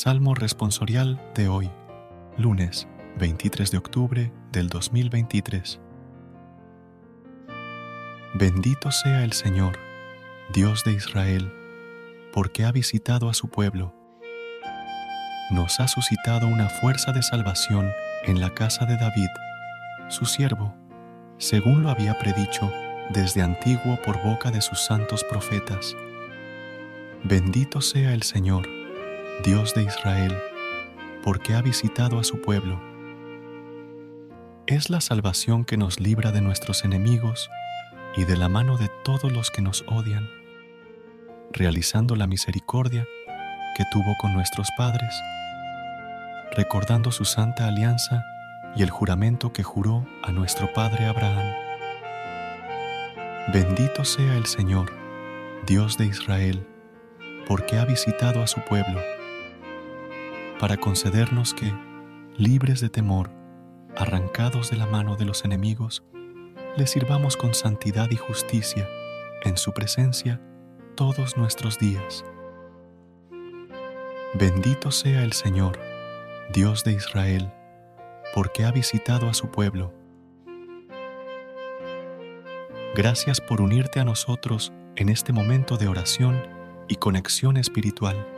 Salmo responsorial de hoy, lunes 23 de octubre del 2023. Bendito sea el Señor, Dios de Israel, porque ha visitado a su pueblo. Nos ha suscitado una fuerza de salvación en la casa de David, su siervo, según lo había predicho desde antiguo por boca de sus santos profetas. Bendito sea el Señor, Dios de Israel, porque ha visitado a su pueblo. Es la salvación que nos libra de nuestros enemigos y de la mano de todos los que nos odian, realizando la misericordia que tuvo con nuestros padres, recordando su santa alianza y el juramento que juró a nuestro padre Abraham. Bendito sea el Señor, Dios de Israel, porque ha visitado a su pueblo para concedernos que, libres de temor, arrancados de la mano de los enemigos, le sirvamos con santidad y justicia en su presencia todos nuestros días. Bendito sea el Señor, Dios de Israel, porque ha visitado a su pueblo. Gracias por unirte a nosotros en este momento de oración y conexión espiritual.